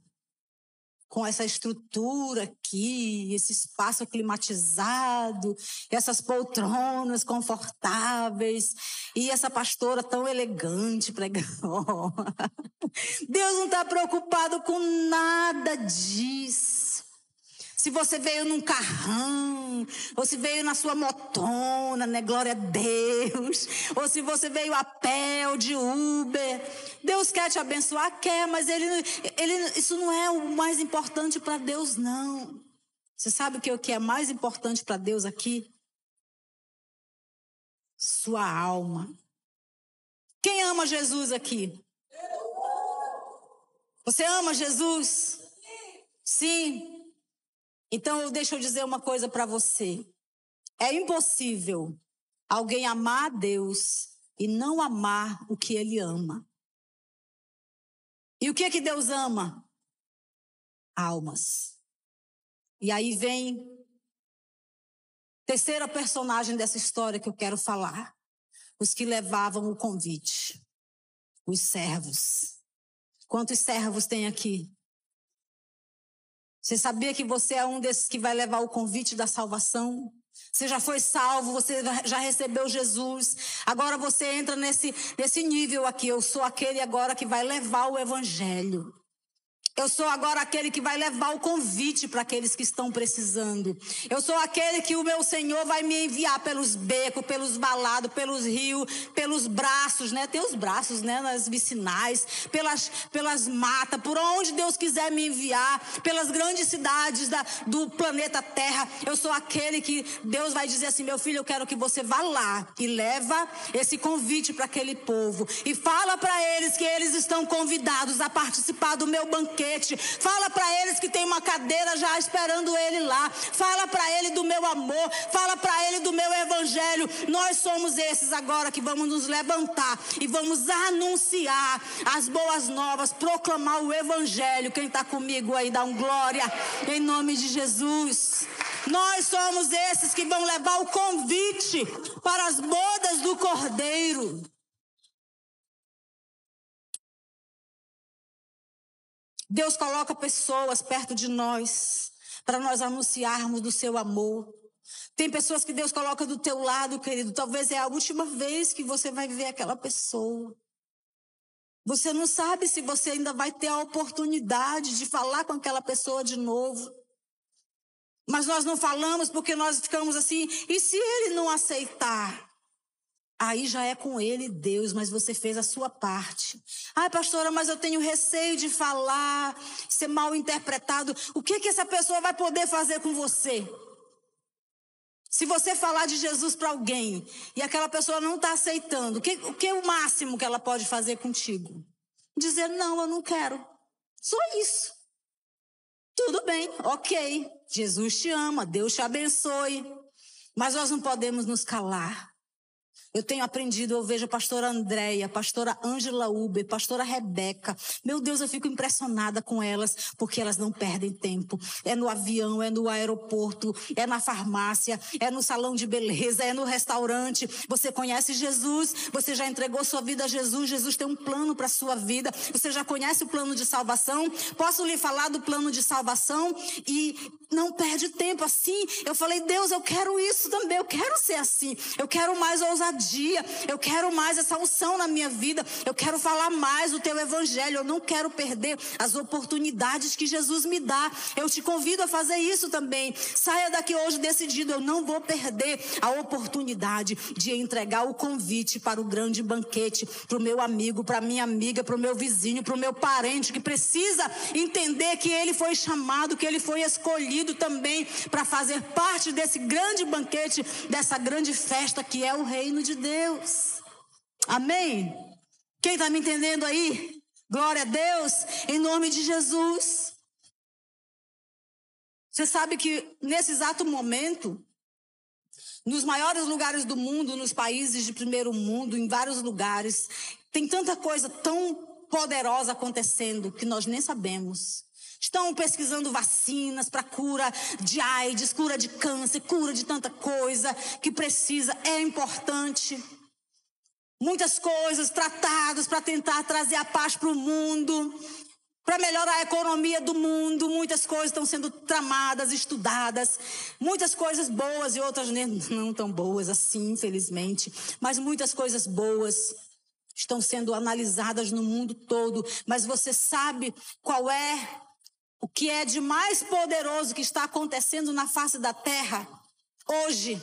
com essa estrutura aqui, esse espaço climatizado, essas poltronas confortáveis e essa pastora tão elegante pregando. Deus não está preocupado com nada disso. Se você veio num carrão, ou se veio na sua motona, né? Glória a Deus. Ou se você veio a pé ou de Uber. Deus quer te abençoar, quer, mas ele, ele, isso não é o mais importante para Deus, não. Você sabe o que, o que é mais importante para Deus aqui? Sua alma. Quem ama Jesus aqui? Você ama Jesus? Sim. Então, deixa eu dizer uma coisa para você. É impossível alguém amar a Deus e não amar o que ele ama. E o que é que Deus ama? Almas. E aí vem terceira personagem dessa história que eu quero falar. Os que levavam o convite. Os servos. Quantos servos tem aqui? Você sabia que você é um desses que vai levar o convite da salvação? Você já foi salvo, você já recebeu Jesus. Agora você entra nesse, nesse nível aqui. Eu sou aquele agora que vai levar o evangelho. Eu sou agora aquele que vai levar o convite para aqueles que estão precisando. Eu sou aquele que o meu Senhor vai me enviar pelos becos, pelos valados, pelos rios, pelos braços, né? Tem os braços, né? Nas vicinais, pelas, pelas matas, por onde Deus quiser me enviar, pelas grandes cidades da, do planeta Terra. Eu sou aquele que Deus vai dizer assim: meu filho, eu quero que você vá lá e leva esse convite para aquele povo. E fala para eles que eles estão convidados a participar do meu banquete Fala para eles que tem uma cadeira já esperando ele lá. Fala para ele do meu amor. Fala para ele do meu evangelho. Nós somos esses agora que vamos nos levantar e vamos anunciar as boas novas, proclamar o evangelho. Quem está comigo aí, dá um glória em nome de Jesus. Nós somos esses que vão levar o convite para as bodas do Cordeiro. Deus coloca pessoas perto de nós para nós anunciarmos do seu amor. Tem pessoas que Deus coloca do teu lado, querido. Talvez é a última vez que você vai ver aquela pessoa. Você não sabe se você ainda vai ter a oportunidade de falar com aquela pessoa de novo. Mas nós não falamos porque nós ficamos assim, e se ele não aceitar? Aí já é com ele Deus, mas você fez a sua parte. Ai, pastora, mas eu tenho receio de falar, ser mal interpretado. O que que essa pessoa vai poder fazer com você? Se você falar de Jesus para alguém e aquela pessoa não está aceitando, o que, o que é o máximo que ela pode fazer contigo? Dizer, não, eu não quero. Só isso. Tudo bem, ok. Jesus te ama, Deus te abençoe. Mas nós não podemos nos calar. Eu tenho aprendido, eu vejo a pastora Andréia, a pastora Ângela Uber, a pastora Rebeca. Meu Deus, eu fico impressionada com elas, porque elas não perdem tempo. É no avião, é no aeroporto, é na farmácia, é no salão de beleza, é no restaurante. Você conhece Jesus, você já entregou sua vida a Jesus, Jesus tem um plano para sua vida. Você já conhece o plano de salvação? Posso lhe falar do plano de salvação e não perde tempo assim. Eu falei, Deus, eu quero isso também, eu quero ser assim. Eu quero mais ousadia dia. Eu quero mais essa unção na minha vida. Eu quero falar mais do teu evangelho. Eu não quero perder as oportunidades que Jesus me dá. Eu te convido a fazer isso também. Saia daqui hoje decidido. Eu não vou perder a oportunidade de entregar o convite para o grande banquete, para o meu amigo, para minha amiga, para o meu vizinho, para o meu parente que precisa entender que ele foi chamado, que ele foi escolhido também para fazer parte desse grande banquete, dessa grande festa que é o reino de de Deus. Amém? Quem está me entendendo aí? Glória a Deus, em nome de Jesus. Você sabe que nesse exato momento, nos maiores lugares do mundo, nos países de primeiro mundo, em vários lugares, Tem tanta coisa tão poderosa acontecendo que nós nem sabemos. Estão pesquisando vacinas para cura de AIDS, cura de câncer, cura de tanta coisa que precisa, é importante. Muitas coisas tratadas para tentar trazer a paz para o mundo, para melhorar a economia do mundo. Muitas coisas estão sendo tramadas, estudadas. Muitas coisas boas e outras não tão boas assim, infelizmente. Mas muitas coisas boas estão sendo analisadas no mundo todo. Mas você sabe qual é o que é de mais poderoso que está acontecendo na face da terra hoje?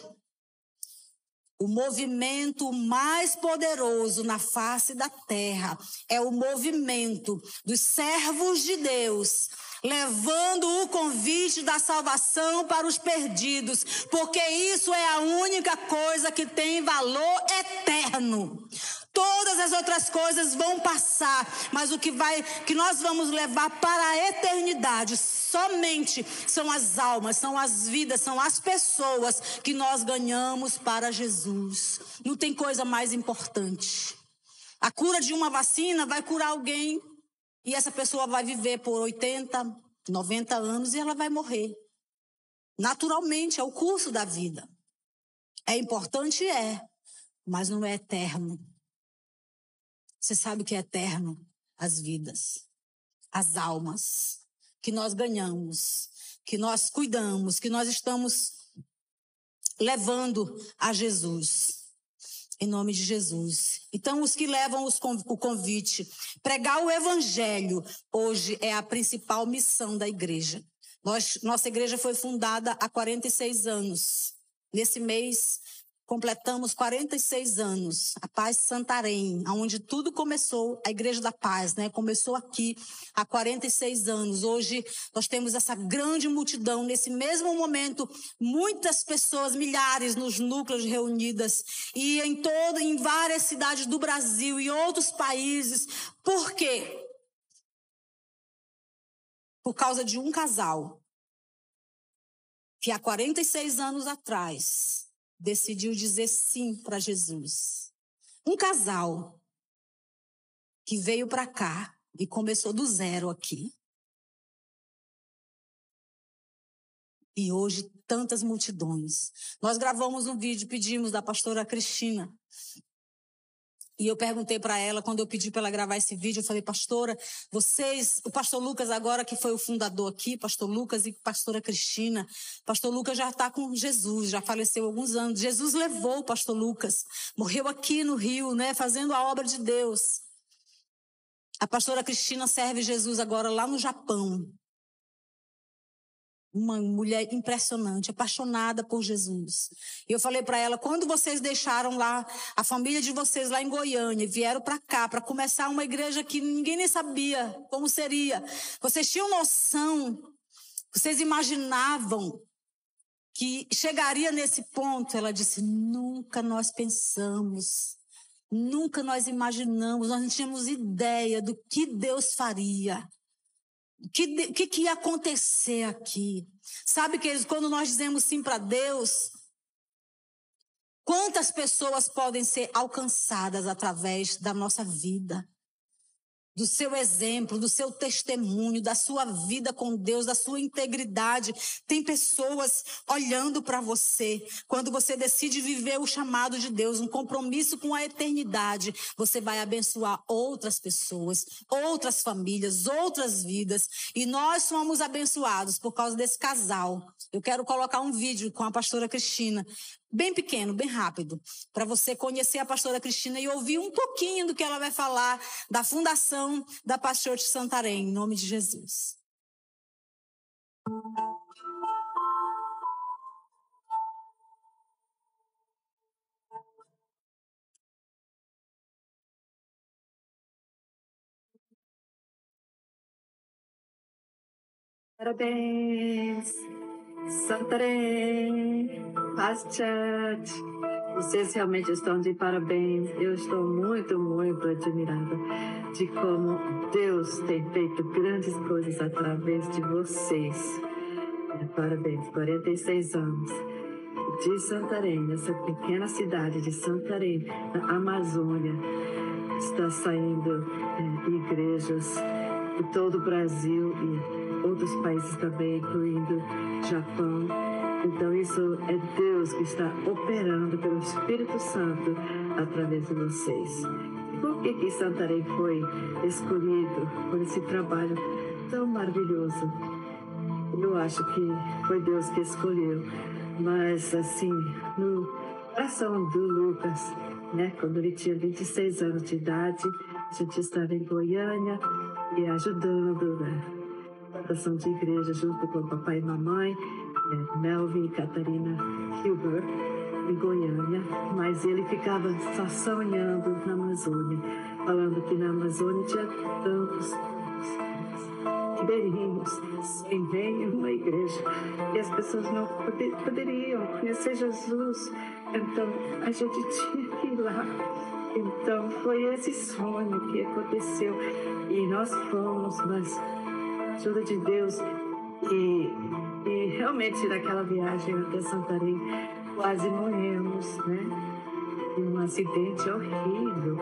O movimento mais poderoso na face da terra é o movimento dos servos de Deus, levando o convite da salvação para os perdidos, porque isso é a única coisa que tem valor eterno. Todas as outras coisas vão passar, mas o que vai, que nós vamos levar para a eternidade, somente são as almas, são as vidas, são as pessoas que nós ganhamos para Jesus. Não tem coisa mais importante. A cura de uma vacina vai curar alguém e essa pessoa vai viver por 80, 90 anos e ela vai morrer. Naturalmente, é o curso da vida. É importante, é, mas não é eterno. Você sabe o que é eterno? As vidas, as almas que nós ganhamos, que nós cuidamos, que nós estamos levando a Jesus. Em nome de Jesus. Então, os que levam os, o convite, pregar o evangelho, hoje é a principal missão da igreja. Nós, nossa igreja foi fundada há 46 anos. Nesse mês, completamos 46 anos, a Paz Santarém, onde tudo começou, a Igreja da Paz, né? Começou aqui há 46 anos. Hoje nós temos essa grande multidão, nesse mesmo momento, muitas pessoas, milhares nos núcleos reunidas e em todo, em várias cidades do Brasil e outros países. Por quê? Por causa de um casal que há 46 anos atrás decidiu dizer sim para Jesus. Um casal que veio para cá e começou do zero aqui. E hoje tantas multidões. Nós gravamos um vídeo, pedimos da pastora Cristina e eu perguntei para ela, quando eu pedi para ela gravar esse vídeo, eu falei, pastora, vocês, o pastor Lucas agora que foi o fundador aqui, pastor Lucas e pastora Cristina, pastor Lucas já está com Jesus, já faleceu alguns anos. Jesus levou o pastor Lucas, morreu aqui no Rio, né, fazendo a obra de Deus. A pastora Cristina serve Jesus agora lá no Japão uma mulher impressionante, apaixonada por Jesus. E eu falei para ela: quando vocês deixaram lá a família de vocês lá em Goiânia vieram para cá para começar uma igreja que ninguém nem sabia como seria, vocês tinham noção, vocês imaginavam que chegaria nesse ponto? Ela disse: nunca nós pensamos. Nunca nós imaginamos, nós não tínhamos ideia do que Deus faria. O que, que, que ia acontecer aqui? Sabe, queridos, quando nós dizemos sim para Deus, quantas pessoas podem ser alcançadas através da nossa vida? Do seu exemplo, do seu testemunho, da sua vida com Deus, da sua integridade. Tem pessoas olhando para você. Quando você decide viver o chamado de Deus, um compromisso com a eternidade, você vai abençoar outras pessoas, outras famílias, outras vidas. E nós somos abençoados por causa desse casal. Eu quero colocar um vídeo com a pastora Cristina bem pequeno, bem rápido, para você conhecer a pastora Cristina e ouvir um pouquinho do que ela vai falar da fundação da Pastor de Santarém, em nome de Jesus. Parabéns! Santarém, Church, vocês realmente estão de parabéns. Eu estou muito, muito admirada de como Deus tem feito grandes coisas através de vocês. Parabéns, 46 anos. De Santarém, essa pequena cidade de Santarém, na Amazônia. está saindo é, igrejas de todo o Brasil e outros países também, incluindo Japão. Então, isso é Deus que está operando pelo Espírito Santo através de vocês. Por que, que Santarém foi escolhido por esse trabalho tão maravilhoso? Eu acho que foi Deus que escolheu. Mas, assim, no coração do Lucas, né, quando ele tinha 26 anos de idade, a gente estava em Goiânia e ajudando né, plantação de igreja junto com o papai e mamãe, né, Melvin e Catarina Hilbert, em Goiânia, mas ele ficava só sonhando na Amazônia, falando que na Amazônia tinha tantos ribeirinhos sem bem uma igreja e as pessoas não poder, poderiam conhecer Jesus. Então a gente tinha que ir lá. Então foi esse sonho que aconteceu e nós fomos, mas ajuda de Deus. E, e realmente naquela viagem até Santarém quase morremos, né? Um acidente horrível.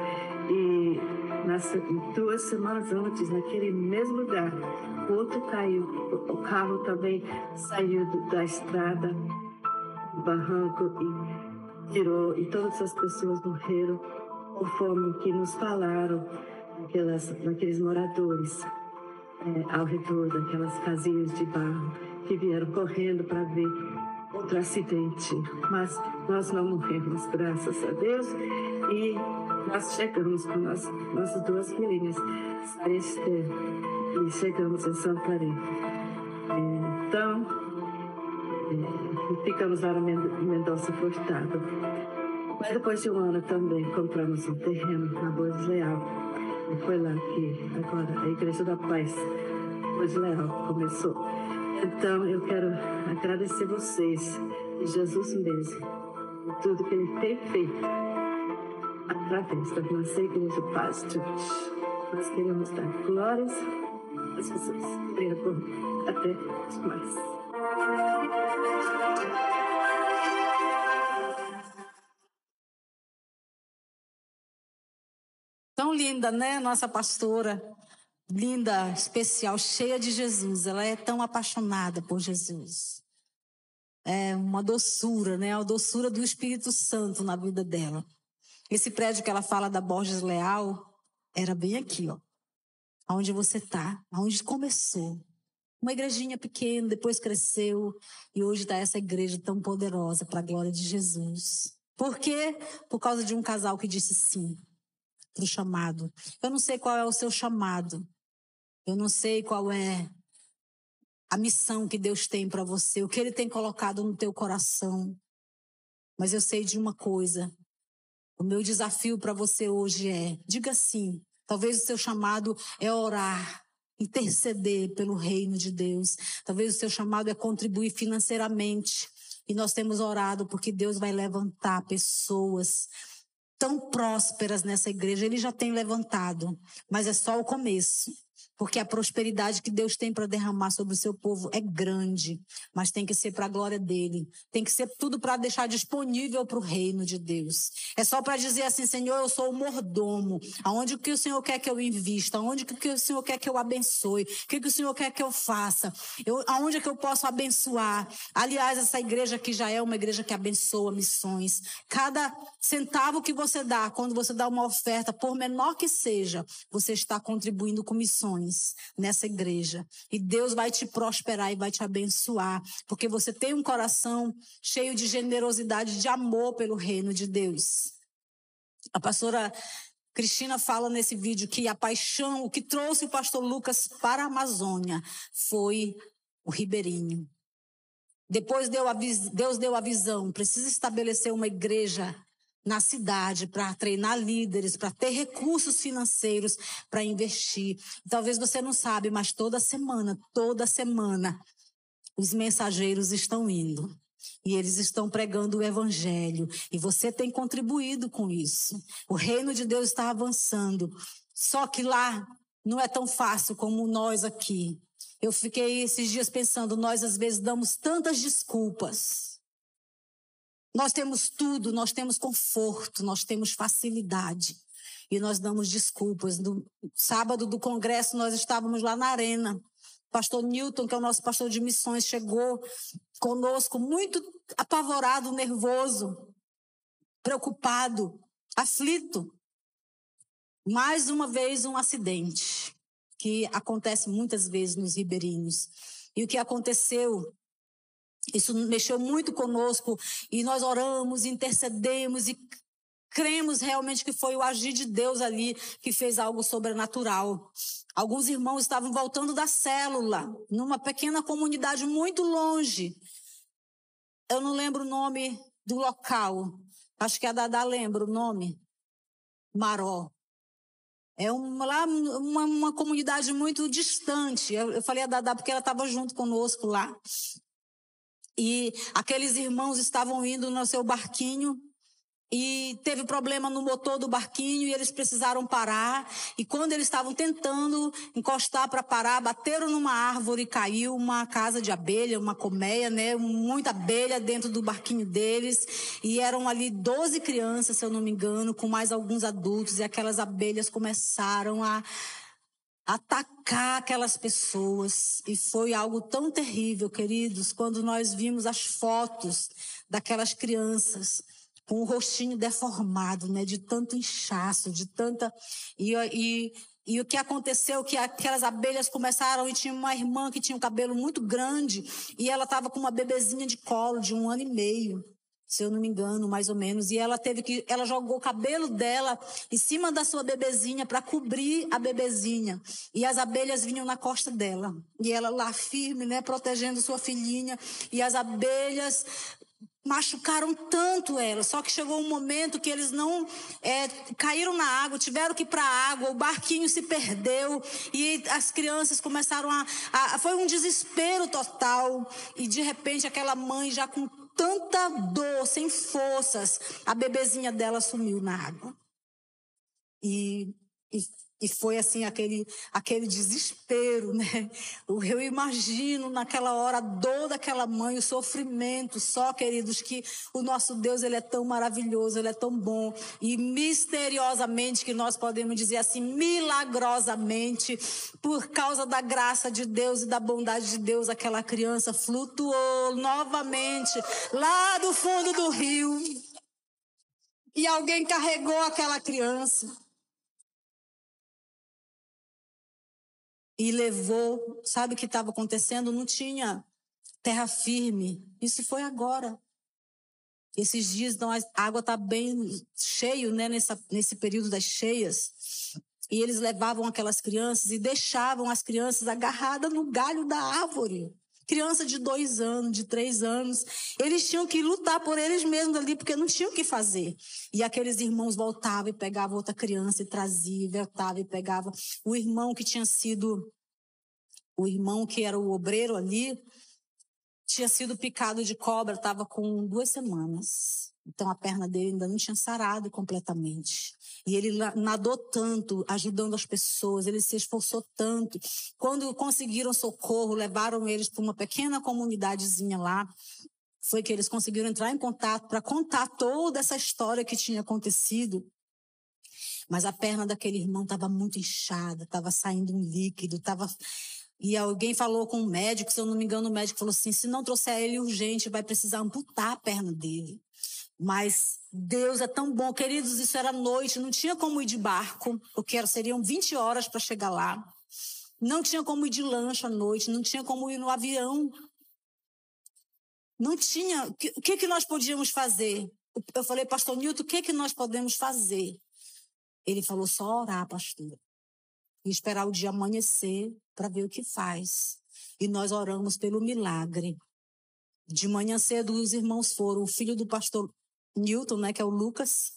E nas, duas semanas antes, naquele mesmo lugar, o outro caiu, o carro também saiu da estrada, do barranco e tirou, e todas as pessoas morreram conforme que nos falaram aquelas, naqueles moradores ao redor daquelas casinhas de barro que vieram correndo para ver outro acidente. Mas nós não morremos, graças a Deus, e nós chegamos com nós, nossas duas filhinhas, Sara Esther, e chegamos em Santarém. Então, é, ficamos lá no Mendonça Furtado. Mas depois de um ano também compramos um terreno na Boas Leal. E foi lá que agora a Igreja da Paz, Boas Leal, começou. Então eu quero agradecer vocês Jesus mesmo por tudo que Ele tem feito através da nossa Igreja Paz Church. Nós queremos dar glórias a Jesus. Obrigado. Até mais. Linda, né? Nossa pastora. Linda, especial, cheia de Jesus. Ela é tão apaixonada por Jesus. É uma doçura, né? A doçura do Espírito Santo na vida dela. Esse prédio que ela fala da Borges Leal era bem aqui, ó. Onde você tá, onde começou. Uma igrejinha pequena, depois cresceu e hoje está essa igreja tão poderosa para a glória de Jesus. Por quê? Por causa de um casal que disse sim para o chamado. Eu não sei qual é o seu chamado. Eu não sei qual é a missão que Deus tem para você, o que Ele tem colocado no teu coração. Mas eu sei de uma coisa. O meu desafio para você hoje é: diga sim. Talvez o seu chamado é orar, interceder pelo reino de Deus. Talvez o seu chamado é contribuir financeiramente. E nós temos orado porque Deus vai levantar pessoas tão prósperas nessa igreja. Ele já tem levantado, mas é só o começo. Porque a prosperidade que Deus tem para derramar sobre o seu povo é grande, mas tem que ser para a glória dele. Tem que ser tudo para deixar disponível para o reino de Deus. É só para dizer assim, Senhor, eu sou o mordomo. Aonde que o Senhor quer que eu invista? Aonde que o Senhor quer que eu abençoe? O que, que o Senhor quer que eu faça? Eu, aonde é que eu posso abençoar? Aliás, essa igreja aqui já é uma igreja que abençoa missões. Cada centavo que você dá, quando você dá uma oferta, por menor que seja, você está contribuindo com missões nessa igreja. E Deus vai te prosperar e vai te abençoar, porque você tem um coração cheio de generosidade, de amor pelo reino de Deus. A pastora Cristina fala nesse vídeo que a paixão, o que trouxe o pastor Lucas para a Amazônia foi o ribeirinho. Depois Deus deu a visão, precisa estabelecer uma igreja na cidade para treinar líderes, para ter recursos financeiros para investir. Talvez você não sabe, mas toda semana, toda semana, os mensageiros estão indo. E eles estão pregando o evangelho. E você tem contribuído com isso. O reino de Deus está avançando. Só que lá não é tão fácil como nós aqui. Eu fiquei esses dias pensando, nós às vezes damos tantas desculpas nós temos tudo, nós temos conforto, nós temos facilidade. e nós damos desculpas. No sábado do congresso, nós estávamos lá na arena. Pastor Newton, que é o nosso pastor de missões, chegou conosco muito apavorado, nervoso, preocupado, aflito. Mais uma vez, um acidente que acontece muitas vezes nos ribeirinhos. E o que aconteceu isso mexeu muito conosco e nós oramos, intercedemos e cremos realmente que foi o agir de Deus ali que fez algo sobrenatural. Alguns irmãos estavam voltando da célula, numa pequena comunidade muito longe. Eu não lembro o nome do local. Acho que a Dada lembra o nome. Maró. É uma, lá, uma, uma comunidade muito distante. Eu, eu falei a Dada porque ela estava junto conosco lá. E aqueles irmãos estavam indo no seu barquinho e teve problema no motor do barquinho e eles precisaram parar. E quando eles estavam tentando encostar para parar, bateram numa árvore e caiu uma casa de abelha, uma colmeia, né? Muita abelha dentro do barquinho deles. E eram ali 12 crianças, se eu não me engano, com mais alguns adultos. E aquelas abelhas começaram a atacar aquelas pessoas. E foi algo tão terrível, queridos, quando nós vimos as fotos daquelas crianças com o rostinho deformado, né, de tanto inchaço, de tanta e, e, e o que aconteceu que aquelas abelhas começaram e tinha uma irmã que tinha um cabelo muito grande e ela estava com uma bebezinha de colo de um ano e meio se eu não me engano, mais ou menos. E ela teve que, ela jogou o cabelo dela em cima da sua bebezinha para cobrir a bebezinha. E as abelhas vinham na costa dela. E ela lá firme, né, protegendo sua filhinha. E as abelhas machucaram tanto ela. Só que chegou um momento que eles não é, caíram na água, tiveram que ir para a água, o barquinho se perdeu e as crianças começaram a, a, Foi um desespero total. E de repente aquela mãe já com tanta dor, sem forças, a bebezinha dela sumiu na água. E, e, e foi assim aquele, aquele desespero, né? Eu imagino naquela hora a dor daquela mãe, o sofrimento, só, queridos, que o nosso Deus, ele é tão maravilhoso, ele é tão bom. E misteriosamente, que nós podemos dizer assim, milagrosamente, por causa da graça de Deus e da bondade de Deus, aquela criança flutuou novamente lá do fundo do rio. E alguém carregou aquela criança. E levou. Sabe o que estava acontecendo? Não tinha terra firme. Isso foi agora. Esses dias a água está bem cheio, né, nessa, nesse período das cheias. E eles levavam aquelas crianças e deixavam as crianças agarradas no galho da árvore. Criança de dois anos, de três anos. Eles tinham que lutar por eles mesmos ali, porque não tinham o que fazer. E aqueles irmãos voltavam e pegavam outra criança e traziam, voltavam e pegavam. O irmão que tinha sido, o irmão que era o obreiro ali, tinha sido picado de cobra, estava com duas semanas. Então a perna dele ainda não tinha sarado completamente. E ele nadou tanto, ajudando as pessoas, ele se esforçou tanto. Quando conseguiram socorro, levaram eles para uma pequena comunidadezinha lá. Foi que eles conseguiram entrar em contato para contar toda essa história que tinha acontecido. Mas a perna daquele irmão estava muito inchada, estava saindo um líquido, estava e alguém falou com o médico, se eu não me engano, o médico falou assim: se não trouxer ele urgente, vai precisar amputar a perna dele. Mas Deus é tão bom. Queridos, isso era noite, não tinha como ir de barco, porque seriam 20 horas para chegar lá. Não tinha como ir de lancha à noite, não tinha como ir no avião. Não tinha. O que, que nós podíamos fazer? Eu falei, pastor Nilton, o que, que nós podemos fazer? Ele falou, só orar, pastor. E esperar o dia amanhecer para ver o que faz. E nós oramos pelo milagre. De manhã cedo, os irmãos foram. O filho do pastor Newton, né, que é o Lucas,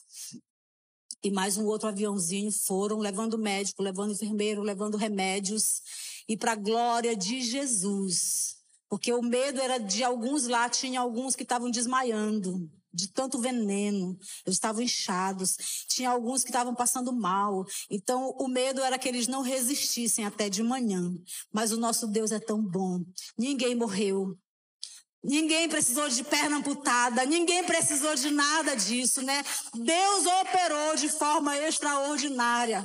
e mais um outro aviãozinho foram levando médico, levando enfermeiro, levando remédios e para a glória de Jesus. Porque o medo era de alguns lá, tinha alguns que estavam desmaiando de tanto veneno, eles estavam inchados, tinha alguns que estavam passando mal. Então, o medo era que eles não resistissem até de manhã. Mas o nosso Deus é tão bom. Ninguém morreu, Ninguém precisou de perna amputada, ninguém precisou de nada disso, né? Deus operou de forma extraordinária.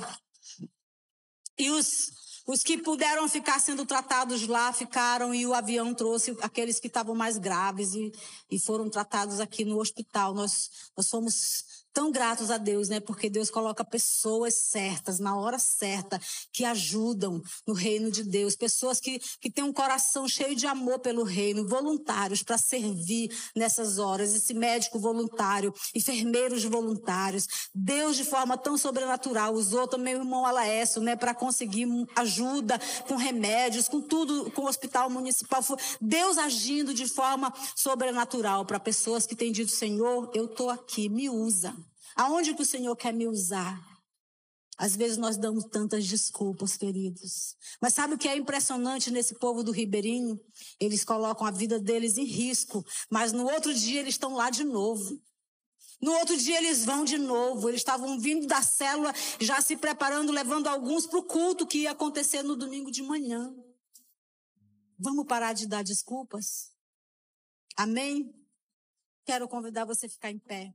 E os, os que puderam ficar sendo tratados lá ficaram, e o avião trouxe aqueles que estavam mais graves e, e foram tratados aqui no hospital. Nós, nós fomos tão gratos a Deus, né? Porque Deus coloca pessoas certas, na hora certa, que ajudam no reino de Deus. Pessoas que, que têm um coração cheio de amor pelo reino, voluntários para servir nessas horas. Esse médico voluntário, enfermeiros voluntários. Deus, de forma tão sobrenatural, usou também o irmão Alaécio, né? Para conseguir ajuda com remédios, com tudo, com o hospital municipal. Deus agindo de forma sobrenatural para pessoas que têm dito, Senhor, eu estou aqui, me usa. Aonde que o Senhor quer me usar? Às vezes nós damos tantas desculpas, queridos. Mas sabe o que é impressionante nesse povo do Ribeirinho? Eles colocam a vida deles em risco, mas no outro dia eles estão lá de novo. No outro dia eles vão de novo. Eles estavam vindo da célula, já se preparando, levando alguns para o culto que ia acontecer no domingo de manhã. Vamos parar de dar desculpas? Amém? Quero convidar você a ficar em pé.